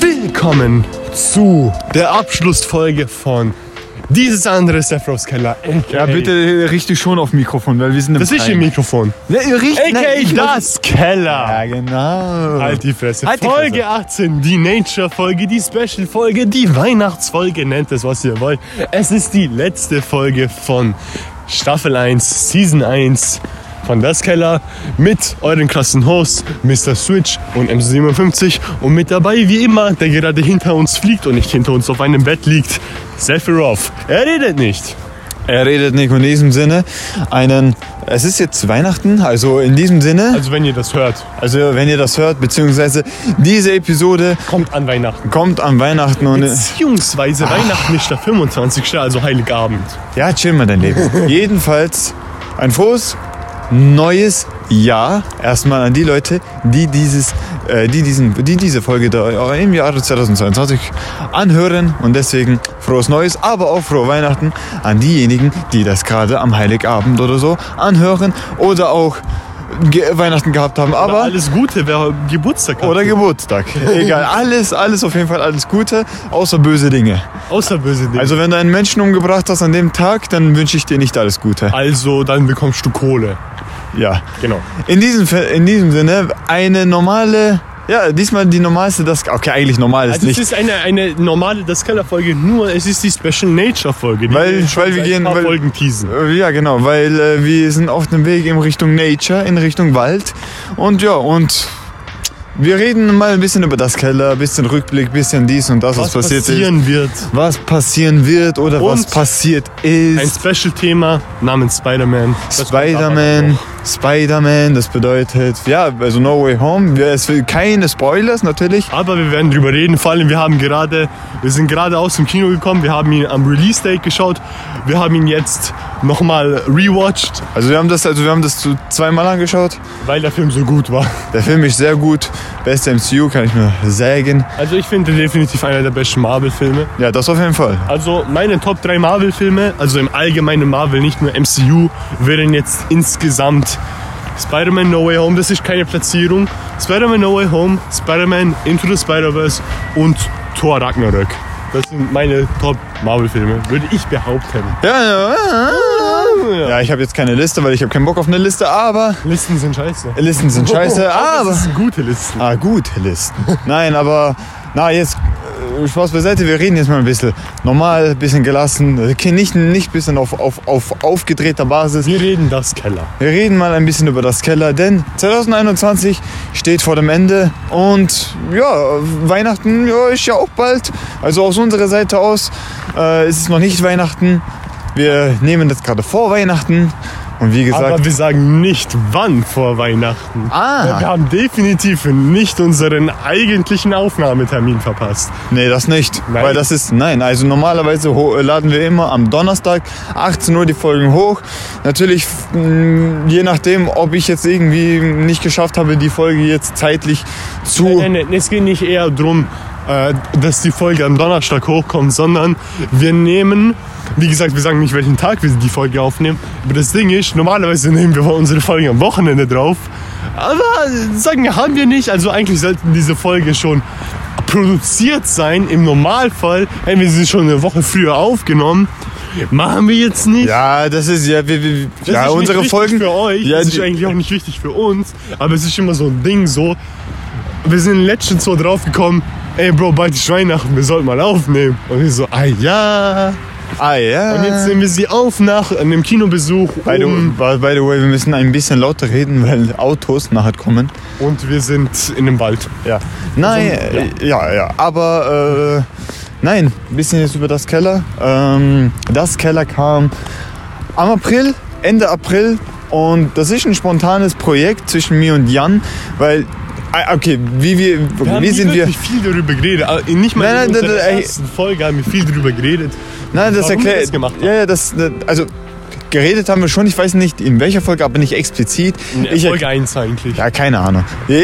Willkommen zu der Abschlussfolge von dieses andere Sephiroths Keller. Ja, bitte richtig schon auf Mikrofon, weil wir sind im Das ist ihr Mikrofon. Ja, richtig. AKA das Keller. Ja, genau. Halt die Fresse. Halt die Folge Fresse. 18, die Nature-Folge, die Special-Folge, die Weihnachtsfolge, nennt es, was ihr wollt. Es ist die letzte Folge von Staffel 1, Season 1 von Das Keller mit euren krassen Hosts Mr. Switch und MC57 und mit dabei wie immer, der gerade hinter uns fliegt und nicht hinter uns auf einem Bett liegt, Sephiroth. Er redet nicht. Er redet nicht in diesem Sinne einen. Es ist jetzt Weihnachten, also in diesem Sinne. Also wenn ihr das hört, Also wenn ihr das hört, beziehungsweise diese Episode kommt an Weihnachten. kommt an Weihnachten und Beziehungsweise Weihnachten ist der 25. also Heiligabend. ja, chill mal dein Leben. Jedenfalls ein frohes neues Jahr erstmal an die Leute, die dieses, die diesen, die diese Folge im Jahre 2022 anhören und deswegen frohes Neues, aber auch frohe Weihnachten an diejenigen, die das gerade am Heiligabend oder so anhören oder auch Weihnachten gehabt haben, Aber aber alles Gute, wer Geburtstag hat. oder Geburtstag. Egal, alles, alles auf jeden Fall alles Gute, außer böse Dinge. Außer böse Dinge. Also wenn du einen Menschen umgebracht hast an dem Tag, dann wünsche ich dir nicht alles Gute. Also, dann bekommst du Kohle. Ja. Genau. In diesem, in diesem Sinne eine normale, ja, diesmal die normalste, das, okay, eigentlich normal ist Also es nicht. ist eine, eine normale Das Keller-Folge, nur es ist die Special Nature-Folge. die Weil- weil wir gehen- ein weil- Folgen teasen. Ja, genau, weil äh, wir sind auf dem Weg in Richtung Nature, in Richtung Wald. Und ja, und wir reden mal ein bisschen über das Keller, ein bisschen Rückblick, ein bisschen dies und das, was, Was passiert ist. passieren wird. Was passieren wird oder was Und passiert Ein ist. Special-Thema namens Spider-Man. Spider-Man. Spider-Man, das bedeutet, ja, also No Way Home. Es will keine Spoilers natürlich. Aber wir werden drüber reden. Vor allem, wir haben gerade, wir sind gerade aus dem Kino gekommen. Wir haben ihn am Release-Date geschaut. Wir haben ihn jetzt nochmal rewatcht, Also wir haben das, also wir haben das zu zweimal angeschaut. weil der Film so gut war. Der Film ist sehr gut. Beste MCU, kann ich nur sagen. Also ich finde definitiv einer der besten Marvel-Filme. Ja, das auf jeden Fall. Also meine Top 3 Marvel-Filme, also im allgemeinen Marvel, nicht nur MCU, wären jetzt insgesamt Spider-Man No Way Home, das ist keine Platzierung, Spider-Man No Way Home, Spider-Man Into the Spider-Verse und Thor Ragnarök. Das sind meine Top Marvel-Filme, würde ich behaupten. Ja, ja, ja. Ja, ich habe jetzt keine Liste, weil ich habe keinen Bock auf eine Liste, aber Listen sind scheiße. Listen sind scheiße, aber... Das sind gute Listen. Ah, gute Listen. Nein, aber na jetzt Spaß beiseite, wir reden jetzt mal ein bisschen normal, ein bisschen gelassen, okay, nicht nicht ein bisschen auf, auf, auf aufgedrehter Basis. Wir reden das Keller. Wir reden mal ein bisschen über das Keller, denn 2021 steht vor dem Ende und ja, Weihnachten ja, ist ja auch bald. Also aus unserer Seite aus äh, ist es noch nicht Weihnachten. Wir nehmen das gerade vor Weihnachten und wie gesagt, Aber wir sagen nicht wann vor Weihnachten. Ah. Wir haben definitiv nicht unseren eigentlichen Aufnahmetermin verpasst. Nee, das nicht. Nein? Weil das ist, nein, also normalerweise laden wir immer am Donnerstag 18 Uhr die Folgen hoch. Natürlich, mh, je nachdem, ob ich jetzt irgendwie nicht geschafft habe, die Folge jetzt zeitlich zu... Nein, nein, es geht nicht eher darum, äh, dass die Folge am Donnerstag hochkommt, sondern wir nehmen, wie gesagt, wir sagen nicht, welchen Tag wir die Folge aufnehmen. Aber das Ding ist, normalerweise nehmen wir unsere Folge am Wochenende drauf. Aber sagen wir, haben wir nicht. Also eigentlich sollten diese Folge schon produziert sein. Im Normalfall hätten wir sie schon eine Woche früher aufgenommen. Machen wir jetzt nicht. Ja, das ist ja, wir, wir, Das ja ist unsere nicht Folgen. für euch, Ja, das ist eigentlich auch nicht wichtig für uns, aber es ist immer so ein Ding so. Wir sind letztens so drauf gekommen, ey Bro, bald ist Weihnachten, wir sollten mal aufnehmen. Und ich so, ah ja. Ah ja. Und jetzt nehmen wir sie auf nach einem Kinobesuch By the, um, by the way, wir müssen ein bisschen lauter reden, weil Autos nachher kommen. und wir sind in dem Wald. Ja. Nein, Also, äh, ja, ja. Aber äh, nein, ein bisschen jetzt über das Keller. Ähm, das Keller kam am April, Ende April. Und das ist ein spontanes Projekt zwischen mir und Jan, weil, okay, wie wir, Wir haben wie sind wir? wirklich viel darüber geredet. Nicht mal Nein, in nein, nein, nein, ersten Folge haben wir viel darüber geredet. Nein, das erklärt. Ja, ja, das, also geredet haben wir schon. Ich weiß nicht in welcher Folge, aber nicht explizit. In Ich Folge 1 eigentlich. Ja, keine Ahnung.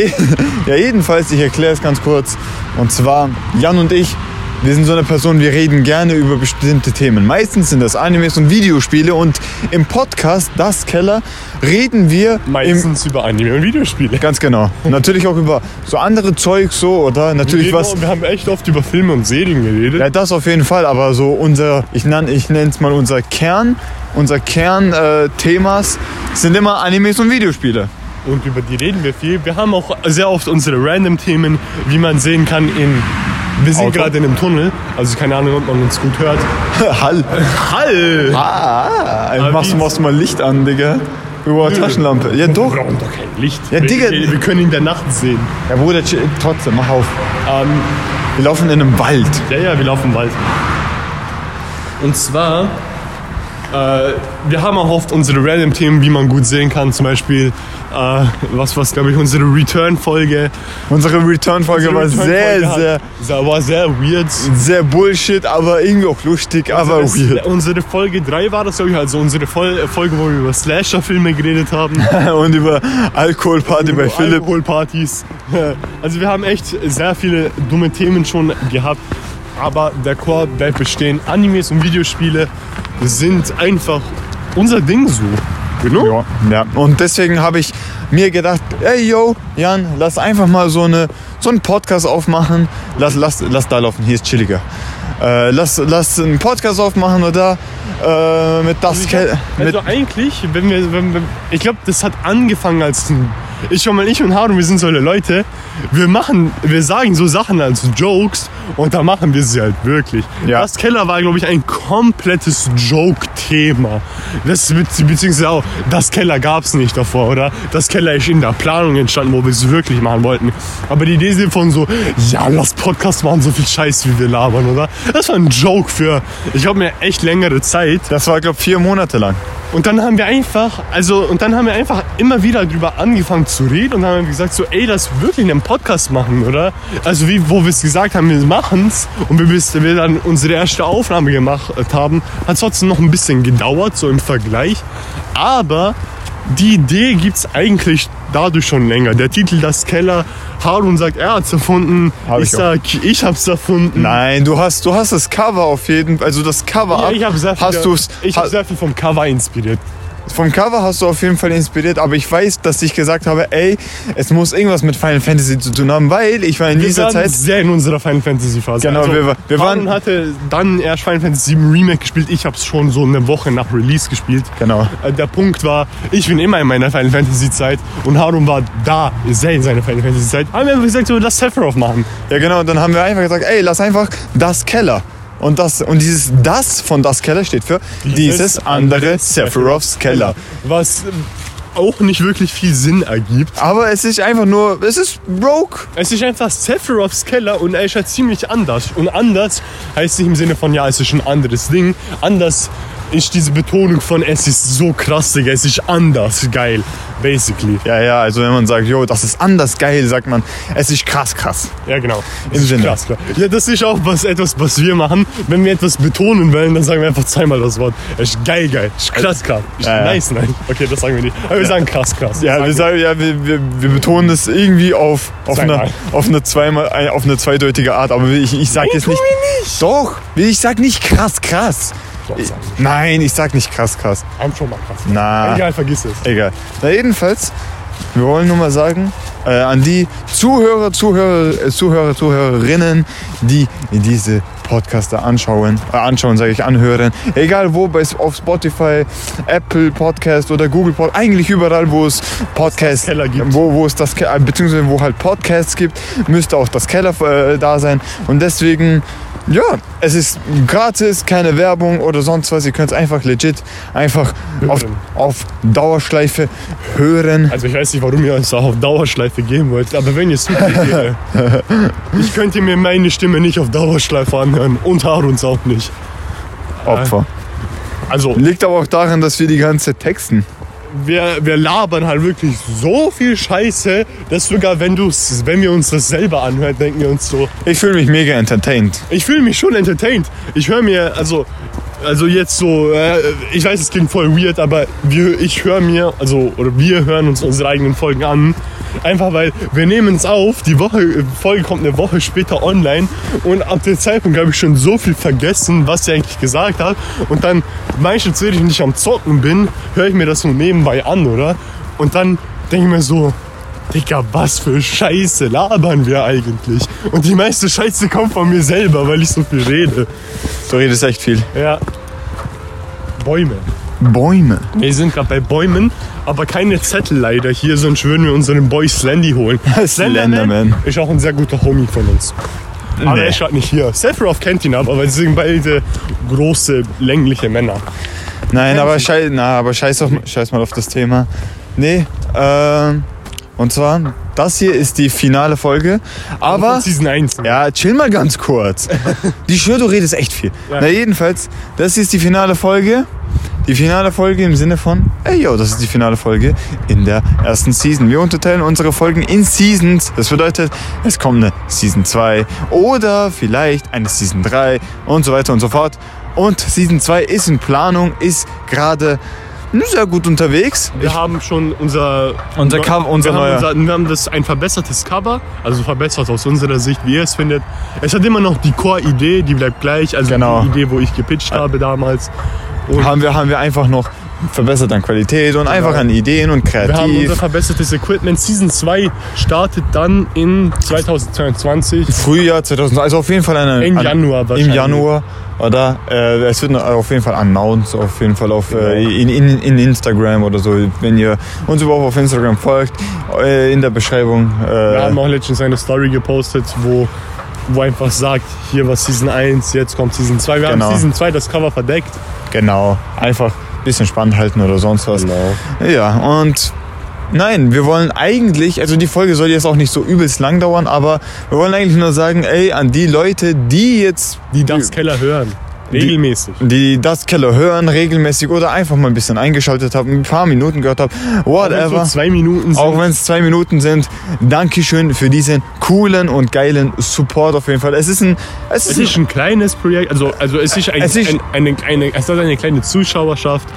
Ja, jedenfalls, ich erkläre es ganz kurz. Und zwar, Jan und ich, wir sind so eine Person, wir reden gerne über bestimmte Themen. Meistens sind das Animes und Videospiele. Und im Podcast Das Keller reden wir Meistens über Anime und Videospiele. Ganz genau. Natürlich auch über so andere Zeug so oder natürlich Genau, was. Wir haben echt oft über Filme und Serien geredet. Ja, das auf jeden Fall, aber so unser, ich nenne ich es mal unser Kern, unser Kern äh, sind immer Animes und Videospiele. Und über die reden wir viel. Wir haben auch sehr oft unsere Random-Themen, wie man sehen kann in... Wir sind gerade in einem Tunnel, also keine Ahnung, ob man uns gut hört. Hall. Hall! Ah, Aber machst, machst mal Licht an, Digga. Über eine Taschenlampe. Ja, Wir doch. brauchen doch kein Licht. Ja, wir, Digga. Wir, wir können in der Nacht sehen. Ja, Bruder, chill- trotzdem, mach auf. Ähm, Wir laufen in einem Wald. Ja, ja, wir laufen bald. Und zwar, wir haben auch oft unsere Random-Themen, wie man gut sehen kann. Zum Beispiel, äh, was, was glaube ich, unsere Return-Folge. Unsere Return-Folge war Unsere sehr, Return-Folge sehr, hat- war sehr weird. sehr Bullshit, aber irgendwie auch lustig, aber Das- weird. Unsere Folge 3 war das, glaube ich, also unsere Fol Folge, wo wir über Slasher-Filme geredet haben. Und über Alkoholparty bei Philipp. Alkoholpartys. Also wir haben echt sehr viele dumme Themen schon gehabt. Aber der Core bleibt bestehen. Animes und Videospiele sind einfach unser Ding so. Genau. Ja, ja. Und deswegen habe ich mir gedacht, ey yo, Jan, lass einfach mal so, eine, so einen Podcast aufmachen. Lass, lass, lass da laufen, hier ist chilliger. Äh, lass, lass einen Podcast aufmachen oder äh, mit das hab, Ke- mit, also eigentlich, wenn wir, wenn wir ich glaube, das hat angefangen als ich schon mal ich und Harun, wir sind solche Leute. Wir machen, wir sagen so Sachen als Jokes und da machen wir sie halt wirklich. Ja. Das Keller war, glaube ich, ein komplettes Joke-Thema. Das be- beziehungsweise auch, das Keller gab es nicht davor, oder? Das Keller ist in der Planung entstanden, wo wir es wirklich machen wollten. Aber die Idee von so, ja, lass Podcast machen, so viel Scheiß, wie wir labern, oder? Das war ein Joke für, ich glaube mir echt längere Zeit. das war, glaube vier Monate lang. Und dann haben wir einfach, also, und dann haben wir einfach immer wieder drüber angefangen zu reden und haben gesagt so, ey, lass wirklich einen Podcast machen, oder? Also wie, wo wir es gesagt haben, wir machen's und wir, bis wir dann unsere erste Aufnahme gemacht haben, hat es trotzdem noch ein bisschen gedauert, so im Vergleich. Aber die Idee gibt's eigentlich dadurch schon länger. Der Titel Das Keller, Harun sagt, er hat's erfunden. Hab ich ich auch. sag, ich hab's erfunden. Nein, du hast, du hast das Cover auf jeden Fall, also das Cover Ja, ich habe sehr, viel- hast du's, ich ha- hab sehr viel vom Cover inspiriert. Vom Cover hast du auf jeden Fall inspiriert, aber ich weiß, dass ich gesagt habe, ey, es muss irgendwas mit Final Fantasy zu tun haben, weil ich war in Wir dieser waren Zeit, sehr in unserer Final Fantasy Phase. Genau, wir wa- wir waren- hatte dann erst Final Fantasy 7 Remake gespielt. Ich habe es schon so eine Woche nach Release gespielt. Genau. Äh, Der Punkt war, ich bin immer in meiner Final Fantasy Zeit und Harun war da sehr in seiner Final Fantasy Zeit. Haben wir einfach gesagt, so lass Sephiroth machen. ja genau, dann haben wir einfach gesagt, ey, lass einfach das Keller. Und, das, und dieses Das von das Keller steht für dieses, andere Sephiroths Keller. Was ähm, auch nicht wirklich viel Sinn ergibt. Aber es ist einfach nur, es ist broke. Es ist einfach Sephiroths Keller und er ist halt ziemlich anders. Und anders heißt nicht im Sinne von, ja, es ist ein anderes Ding. Anders ist diese Betonung von, es ist so krass, Digga, es ist anders geil, basically. Ja, ja, also wenn man sagt, jo, das ist anders geil, sagt man, es ist krass, krass. Ja, genau. Das Im Sinne. krass, klar. Ja, das ist auch was, etwas, was wir machen. Wenn wir etwas betonen wollen, dann sagen wir einfach zweimal das Wort. Es ist geil, geil. Es ist krass, krass. Ist Ja, ja. nice, nein. Okay, das sagen wir nicht. Aber wir sagen krass, krass. Ja, wir sagen, ja, wir, wir, wir betonen es irgendwie auf, auf, eine, auf, eine zweimal, äh, auf eine zweideutige Art, aber ich, ich sag jetzt nicht. nicht. Doch, ich sag nicht krass, krass. Sag. Nein, ich sag nicht krass, krass. Haben schon mal krass. Na. Egal, vergiss es. Egal. Na, jedenfalls, wir wollen nur mal sagen, äh, an die Zuhörer, Zuhörer, äh, Zuhörer, Zuhörerinnen, die diese Podcaster anschauen, äh, anschauen, sage ich, anhören. Egal wo, bei, auf Spotify, Apple Podcast oder Google Podcast, eigentlich überall, wo es Podcasts gibt. Wo, wo es das, äh, beziehungsweise wo halt Podcasts gibt, müsste auch das Keller äh, da sein. Und deswegen Ja, es ist gratis, keine Werbung oder sonst was. Ihr könnt es einfach legit, einfach auf, auf Dauerschleife hören. Also ich weiß nicht, warum ihr uns auch auf Dauerschleife geben wollt, aber wenn ihr es ich könnte mir meine Stimme nicht auf Dauerschleife anhören und Haruns auch nicht. Opfer. Also Liegt aber auch daran, dass wir die ganze texten. Wir, wir labern halt wirklich so viel Scheiße, dass sogar wenn, du's, wenn wir uns das selber anhören, denken wir uns so, Ich fühle mich mega entertained. ich fühle mich schon entertained. Ich höre mir, also, also jetzt so, äh, ich weiß, es klingt voll weird, aber wir, ich höre mir, also, oder wir hören uns unsere eigenen Folgen an. Einfach weil wir nehmen es auf, die Woche, Folge kommt eine Woche später online und ab dem Zeitpunkt habe ich schon so viel vergessen, was sie eigentlich gesagt hat. Und dann, meistens, wenn ich nicht am Zocken bin, höre ich mir das so nebenbei an, oder? Und dann denke ich mir so, Digga, was für Scheiße labern wir eigentlich? Und die meiste Scheiße kommt von mir selber, weil ich so viel rede. Du redest echt viel. Ja. Bäume. Bäume. Wir sind gerade bei Bäumen, aber keine Zettel leider hier, sonst würden wir unseren Boy Slendy holen. Slenderman. ist auch ein sehr guter Homie von uns. Aber Nee. er ist gerade nicht hier. Sephiroth kennt ihn aber, weil sie sind beide große, längliche Männer. Nein, aber, schei na, aber scheiß, auf, scheiß mal auf das Thema. Nee, ähm, und zwar, das hier ist die finale Folge. Aber, Von Season 1. ja, chill mal ganz kurz. Die schwör, du redest echt viel. Ja. Na, jedenfalls, das hier ist die finale Folge. Die finale Folge im Sinne von, ey yo, das ist die finale Folge in der ersten Season. Wir unterteilen unsere Folgen in Seasons. Das bedeutet, es kommt eine Season 2 oder vielleicht eine Season 3 und so weiter und so fort. Und Season 2 ist in Planung, ist gerade sehr gut unterwegs. Wir haben schon unser, Unser Cover- unser wir neuer. unser, wir haben das ein verbessertes Cover, also verbessert aus unserer Sicht, wie ihr es findet. Es hat immer noch die Core-Idee, die bleibt gleich, also Genau. die Idee, wo ich gepitcht habe damals. Und haben wir, haben wir einfach noch verbessert an Qualität und einfach an Ideen und wir haben unser kreativ. verbessertes Equipment. Season 2 startet dann in 2022. Frühjahr 2000, also auf jeden Fall eine, Im an- Januar Im wahrscheinlich. Januar, oder? Äh, es wird auf jeden Fall announced, auf jeden Fall auf, äh, in, in, in Instagram oder so. Wenn ihr uns überhaupt auf Instagram folgt, äh, in der Beschreibung. Wir Äh, haben auch letztens eine Story gepostet, wo, wo einfach sagt, hier war Season 1, jetzt kommt Season 2. Wir Genau. haben Season 2 das Cover verdeckt. genau, einfach ein bisschen spannend halten oder sonst was. Genau. Ja, und nein, wir wollen eigentlich, also die Folge soll jetzt auch nicht so übelst lang dauern, aber wir wollen eigentlich nur sagen, ey, an die Leute, die jetzt Die das Keller hören. Regelmäßig. die das Keller hören regelmäßig oder einfach mal ein bisschen eingeschaltet haben, ein paar Minuten gehört haben, Auch wenn whatever. so zwei Minuten sind. Auch wenn es zwei Minuten sind, Dankeschön für diesen coolen und geilen Support auf jeden Fall. Es ist ein, es ist, Es ist ein kleines Projekt, also, also es ist, ein, Es ist- ein, eine, eine, es hat eine kleine Zuschauerschaft,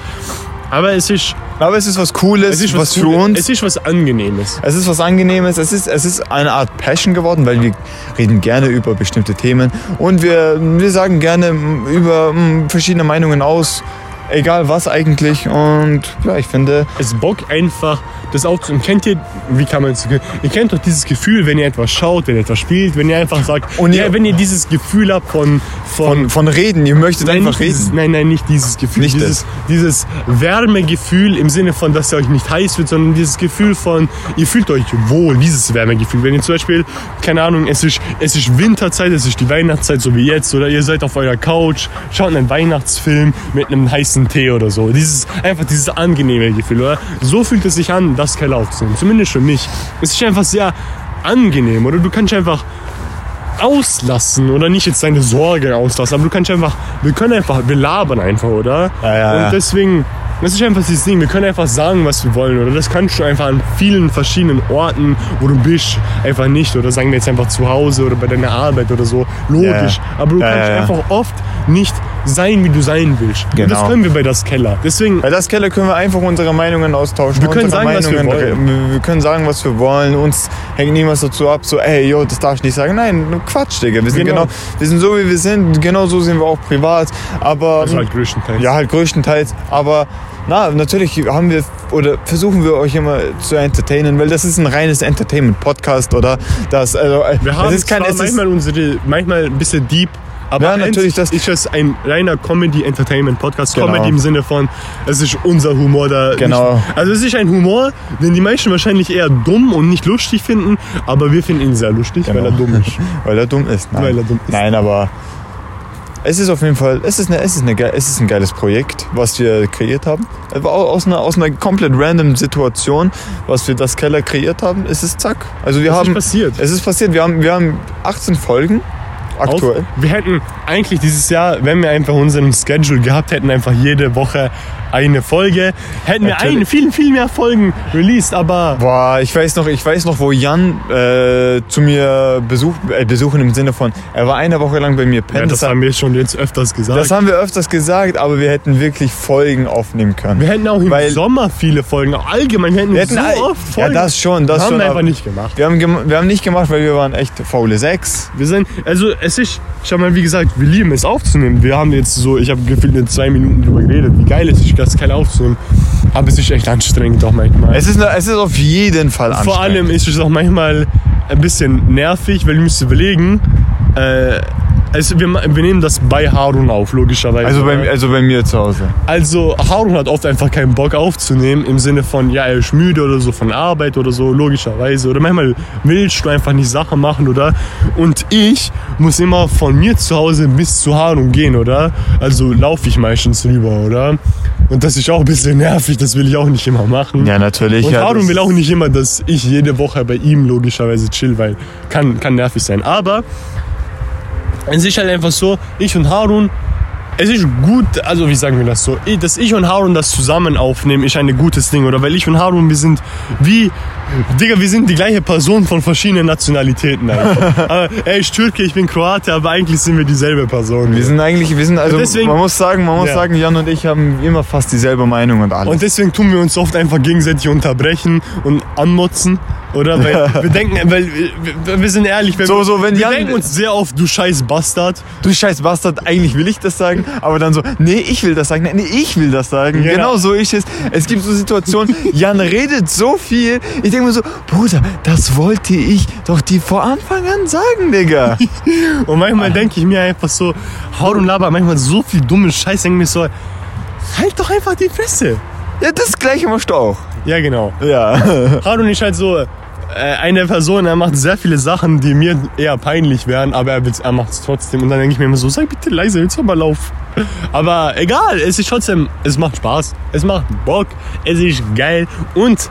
aber es ist, aber es ist was Cooles, es ist was, für Cooles, uns. Es ist was Angenehmes. Es ist was Angenehmes, es ist, es ist eine Art Passion geworden, weil wir reden gerne über bestimmte Themen und wir, wir sagen gerne mm, über mm, verschiedene Meinungen aus, egal was eigentlich. Und ja, ich finde, Es bockt einfach, das aufzunehmen. Kennt ihr, wie kann man es, ihr kennt doch dieses Gefühl, wenn ihr etwas schaut, wenn ihr etwas spielt, wenn ihr einfach sagt, Und ja, ihr- wenn ihr dieses Gefühl habt von, von, von, von Reden, ihr möchtet Nein, einfach dieses, reden. nein, nein, nicht dieses Gefühl. Nicht dieses, dieses Wärmegefühl im Sinne von, dass ihr euch nicht heiß wird, sondern dieses Gefühl von, ihr fühlt euch wohl, dieses Wärmegefühl. Wenn ihr zum Beispiel, keine Ahnung, es ist, es ist Winterzeit, es ist die Weihnachtszeit, so wie jetzt, oder ihr seid auf eurer Couch, schaut einen Weihnachtsfilm mit einem heißen Tee oder so. Dieses, einfach dieses angenehme Gefühl, oder? So fühlt es sich an, das Keller aufzunehmen. Zumindest für mich. Es ist einfach sehr angenehm, oder? Du kannst einfach auslassen oder nicht jetzt deine Sorge auslassen, aber du kannst einfach, wir können einfach, wir labern einfach, oder? Ja, ja, Und deswegen, das ist einfach dieses Ding, wir können einfach sagen, was wir wollen, oder das kannst du einfach an vielen verschiedenen Orten, wo du bist, einfach nicht, oder sagen wir jetzt einfach zu Hause oder bei deiner Arbeit oder so, logisch, Ja, ja. aber du kannst einfach oft nicht sein, wie du sein willst. Und das Genau. können wir bei das Keller. Deswegen, Bei das Keller können wir einfach unsere Meinungen austauschen. Wir können sagen, was wir Meinungen, wir, können sagen, was wir wollen. Uns hängt niemals dazu ab, so, ey, yo, das darf ich nicht sagen. Nein, Quatsch, Digga. Wir sind Genau. genau, wir sind so, wie wir sind. Genau so sind wir auch privat. Aber, also halt größtenteils. ja, halt größtenteils. Aber, na, natürlich haben wir, oder versuchen wir euch immer zu entertainen, weil das ist ein reines Entertainment-Podcast, oder? Das, also, Wir haben es ist kein, es ist, manchmal unsere, manchmal ein bisschen deep, aber Ja, natürlich, das ist es ein reiner Comedy-Entertainment-Podcast. Genau. Comedy im Sinne von, es ist unser Humor da. Genau. Nicht, also es ist ein Humor, den die Menschen wahrscheinlich eher dumm und nicht lustig finden, aber wir finden ihn sehr lustig, weil er dumm ist. weil er dumm ist. Nein, Weil er dumm ist. Nein aber es ist auf jeden Fall, es ist, eine, es, ist eine, es ist ein geiles Projekt, was wir kreiert haben. Au- aus einer, aus einer komplett random Situation, was wir das Keller kreiert haben, ist es zack. Also wir ist haben, passiert? es ist passiert, wir haben, wir haben 18 Folgen aktuell. Auf, wir hätten eigentlich dieses Jahr, wenn wir einfach unseren Schedule gehabt hätten, einfach jede Woche eine Folge, hätten wir Natürlich. eine, viel, viel mehr Folgen released, aber Boah, ich weiß noch, ich weiß noch, wo Jan äh, zu mir Besuch, äh, besuchen im Sinne von, er war eine Woche lang bei mir ja, pennen. das haben wir schon jetzt öfters gesagt. das haben wir öfters gesagt, aber wir hätten wirklich Folgen aufnehmen können. wir hätten auch im Weil- Sommer viele Folgen, allgemein, wir hätten, Wir hätten so all- oft ja, Folgen. das schon, das haben schon. wir einfach nicht gemacht. Wir haben, wir haben nicht gemacht, weil wir waren echt faule Sechs. Wir sind, also es ist, schau mal, wie gesagt, wir lieben es aufzunehmen. Wir haben jetzt so, ich habe gefühlt in zwei Minuten drüber geredet, wie geil es ist, das Keller aufzunehmen. Aber es ist echt anstrengend auch manchmal. Es ist, es ist auf jeden Fall anstrengend. Vor allem ist es auch manchmal ein bisschen nervig, weil du musst überlegen, äh, also wir, wir nehmen das bei Harun auf, logischerweise. also, bei, also bei mir zu Hause. Also Harun hat oft einfach keinen Bock aufzunehmen, im Sinne von, ja, er ist müde oder so von Arbeit oder so, logischerweise. Oder manchmal willst du einfach nicht Sachen machen, oder? Und ich muss immer von mir zu Hause bis zu Harun gehen, oder? Also laufe ich meistens rüber, oder? Und das ist auch ein bisschen nervig, das will ich auch nicht immer machen. Ja, natürlich. Und ja, Harun will auch nicht immer, dass ich jede Woche bei ihm logischerweise chill, weil kann, kann nervig sein. Aber es ist halt einfach so, ich und Harun, es ist gut, also wie sagen wir das so, dass ich und Harun das zusammen aufnehmen, ist ein gutes Ding, oder? Weil ich und Harun, wir sind wie, Digga, wir sind die gleiche Person von verschiedenen Nationalitäten aber er ist Türke, ich bin Kroate, aber eigentlich sind wir dieselbe Person. Wir sind eigentlich, wir sind also, Deswegen- man muss sagen, man muss Ja. sagen, Jan und ich haben immer fast dieselbe Meinung und alles. Und deswegen tun wir uns oft einfach gegenseitig unterbrechen und anmotzen, oder? Weil wir denken, weil wir, wir sind ehrlich, wenn So, wir, so, wenn wir Jan- denken uns sehr oft, du scheiß Bastard. du scheiß Bastard, eigentlich will ich das sagen, aber dann so, nee, ich will das sagen, nee, ich will das sagen. Genau. Genau, so ist es. Es gibt so Situationen, Jan redet so viel, ich denke mir so, Bruder, das wollte ich doch dir vor Anfang an sagen, Digga. Und manchmal denke ich mir einfach so, haut und laber manchmal so viel dumme Scheiß, denke mir so, halt doch einfach die Fresse. Ja, das gleiche machst du auch. Ja, genau. Ja. Harun ist halt so äh, eine Person, er macht sehr viele Sachen, die mir eher peinlich wären, aber er, er macht es trotzdem. Und dann denke ich mir immer so, sei bitte leise, jetzt mal auf. Aber egal, es ist trotzdem, es macht Spaß, es macht Bock, es ist geil und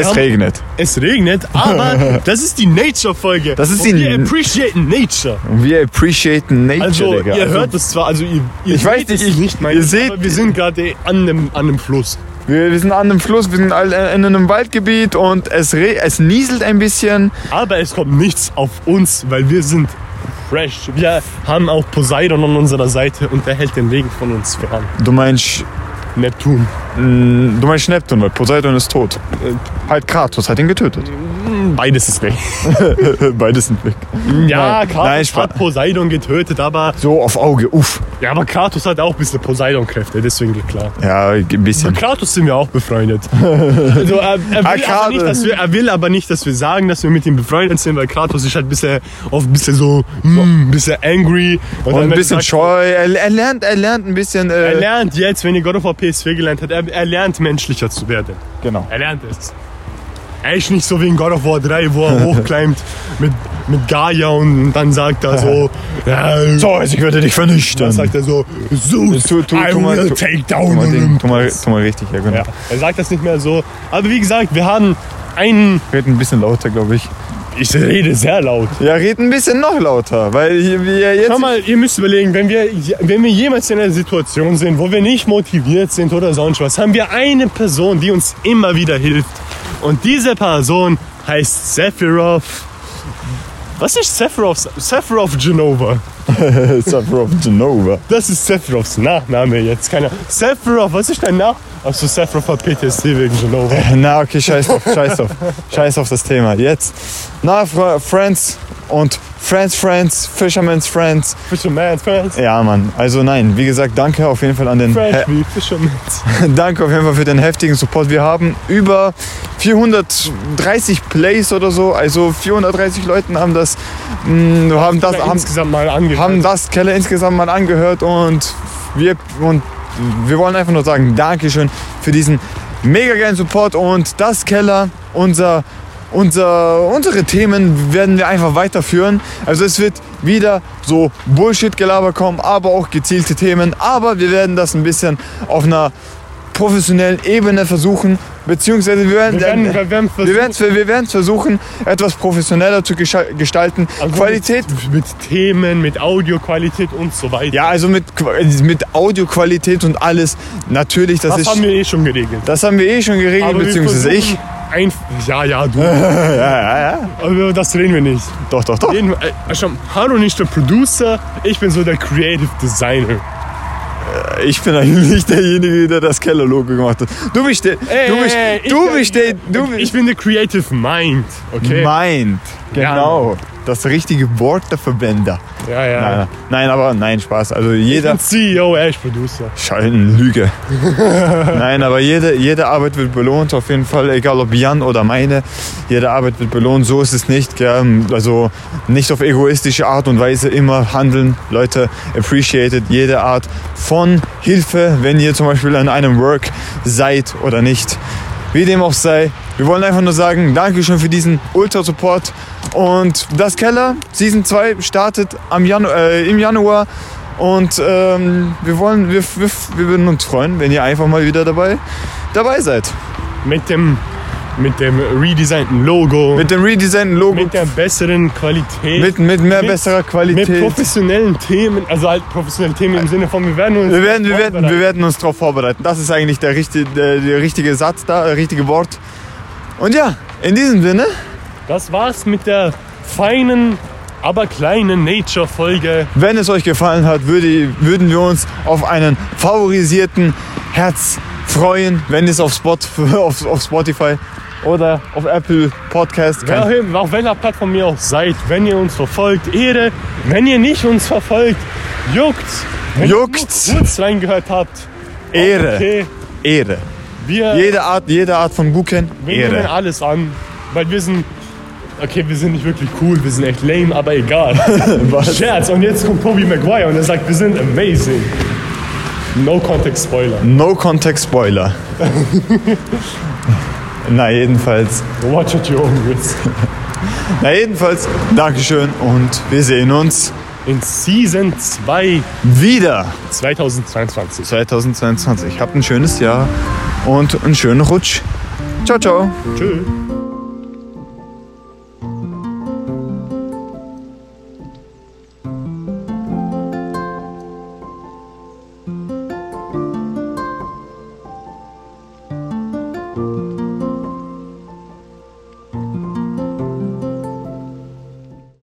Es regnet. Es regnet, aber das ist die Nature-Folge. Das ist Und die- Wir appreciaten Nature. Wir appreciaten nature, Also, Digga. ihr Also, hört es zwar, also ihr, ihr Ich weiß nicht, ich- nicht, meine ihr seht- aber wir sind gerade an einem, an einem Fluss. wir, wir sind an einem Fluss, wir sind all- in einem Waldgebiet und es, es nieselt ein bisschen. Aber es kommt nichts auf uns, weil wir sind fresh. Wir haben auch Poseidon an unserer Seite und der hält den Regen von uns fern. Du meinst, Neptun. mh, du meinst Neptun, weil Poseidon ist tot. Äh, Halt Kratos hat ihn getötet. Beides ist weg. Beides sind weg. Ja, Nein, Kratos nein, hat Poseidon getötet, aber, So auf Auge, uff. ja, aber Kratos hat auch ein bisschen Poseidon-Kräfte, deswegen klar. Ja, ein bisschen. Mit Kratos sind wir auch befreundet. also, er, er, will Ah, nicht, dass wir, er will aber nicht, dass wir sagen, dass wir mit ihm befreundet sind, weil Kratos ist halt ein bisschen, oft ein bisschen so, mm, ein bisschen angry. Und dann, ein bisschen du sagst, scheu. Er, er, lernt, er lernt ein bisschen. Äh, Er lernt jetzt, wenn ihr God of War PS4 gelernt hat, er, er lernt menschlicher zu werden. Genau. Er lernt es. Ist nicht so wie in God of War 3, wo er hochklimmt mit, mit Gaia und dann sagt er so, ja, So, ich werde dich vernichten. dann sagt er so, Zeus, Tu- tu- I tu will tu- take down Ding, tu, mal, Olympus. tu mal richtig, ja genau. Ja, er sagt das nicht mehr so. Aber wie gesagt, wir haben einen, Red ein bisschen lauter, glaube ich. ich rede sehr laut. Ja, red ein bisschen noch lauter, weil wir jetzt. Schau mal, ihr müsst überlegen, wenn wir, wenn wir jemals in einer Situation sind, wo wir nicht motiviert sind oder sonst was, haben wir eine Person, die uns immer wieder hilft. Und diese Person heißt Sephiroth. Was ist Sephiroth? Sephiroth Genova. Sephiroth Genova. Das ist Sephiroths Nachname jetzt. Keiner. Sephiroth, was ist dein Nach? Achso, Sephiroth hat PTSD wegen Genova. Na, okay, scheiß drauf, scheiß drauf. Scheiß auf das Thema. Jetzt. Na, Fr- Friends und Friends, Friends, Fisherman's Friends. Fisherman's Friends. Ja, Mann. Also nein, wie gesagt, danke auf jeden Fall an den. He wie Fisherman's. danke auf jeden Fall für den heftigen Support. Wir haben über 430 Plays oder so. Also 430 Leuten haben das, mh, haben das, haben, insgesamt mal angehört. haben das Keller insgesamt mal angehört und wir, und wir wollen einfach nur sagen, Dankeschön für diesen mega geilen Support und das Keller, unser, unser, unsere Themen werden wir einfach weiterführen. Also es wird wieder so Bullshit-Gelaber kommen, aber auch gezielte Themen. Aber wir werden das ein bisschen auf einer professionellen Ebene versuchen, beziehungsweise wir werden, Wir werden, wir werden wir werden, wir werden versuchen, etwas professioneller zu gestalten. Also Qualität, Mit, mit Themen, mit Audioqualität und so weiter. ja, also mit, mit Audioqualität und alles. Natürlich, das, das ist, haben wir eh schon geregelt. das haben wir eh schon geregelt, Aber beziehungsweise ich. Ein, ja, ja, du. Ja, ja, ja. Aber über das reden wir nicht. Doch, doch, doch. Reden, äh, schau, Haru nicht der Producer, ich bin so der Creative Designer. Ich bin eigentlich derjenige, der das Keller-Logo gemacht hat. Du bist der, du bist, Ey, ich du bist der, du Ich bin der Creative Mind, okay? meint. Genau. Das richtige Wort der Verbänder. ja, ja. Nein, nein, aber nein, Spaß. Also Ich jeder. bin CEO, er ist Producer. Schalten, Lüge. Nein, aber jede, jede Arbeit wird belohnt, auf jeden Fall, egal ob Jan oder meine. Jede Arbeit wird belohnt, so ist es nicht. Gell? Also nicht auf egoistische Art und Weise immer handeln. Leute, appreciated jede Art von Hilfe, wenn ihr zum Beispiel an einem Work seid oder nicht. Wie dem auch sei, wir wollen einfach nur sagen, Dankeschön für diesen Ultra-Support. Und das Keller, Season 2, startet Janu äh, im Januar. Und ähm, wir, wollen, wir, wir, wir würden uns freuen, wenn ihr einfach mal wieder dabei, dabei seid. Mit dem, mit dem redesignten Logo, Mit dem redesignten Logo, mit der besseren Qualität, mit, mit mehr mit- besserer mit Qualität. professionellen Themen, also halt professionelle Themen im Sinne von, wir werden uns. Wir werden, wir, werden, wir werden uns darauf vorbereiten. Das ist eigentlich der richtige, der, der richtige Satz da, der richtige Wort. Und ja, in diesem Sinne, Das war's mit der feinen, aber kleinen Nature-Folge. wenn es euch gefallen hat, würde, würden wir uns auf einen favorisierten Herz freuen, wenn es auf, Spot, auf, auf Spotify oder auf Apple Podcast Ja, auf welcher Plattform ihr auch seid, wenn ihr uns verfolgt, Ehre. Wenn ihr nicht uns verfolgt, juckt. Wenn Juckt's. ihr nur kurz reingehört habt. Ehre. Okay, Ehre. wir, Jede Art, jede Art von Gucken, wir nehmen alles an, weil wir sind. Okay, wir sind nicht wirklich cool, wir sind echt lame, aber egal. Scherz, und jetzt kommt Toby Maguire und er sagt, wir sind amazing. No Context Spoiler. No Context Spoiler. Na jedenfalls, Watch at your own risk. na jedenfalls, Dankeschön und wir sehen uns In Season 2 wieder 2022. 2022. Habt ein schönes Jahr und einen schönen Rutsch. Ciao, ciao. Tschüss.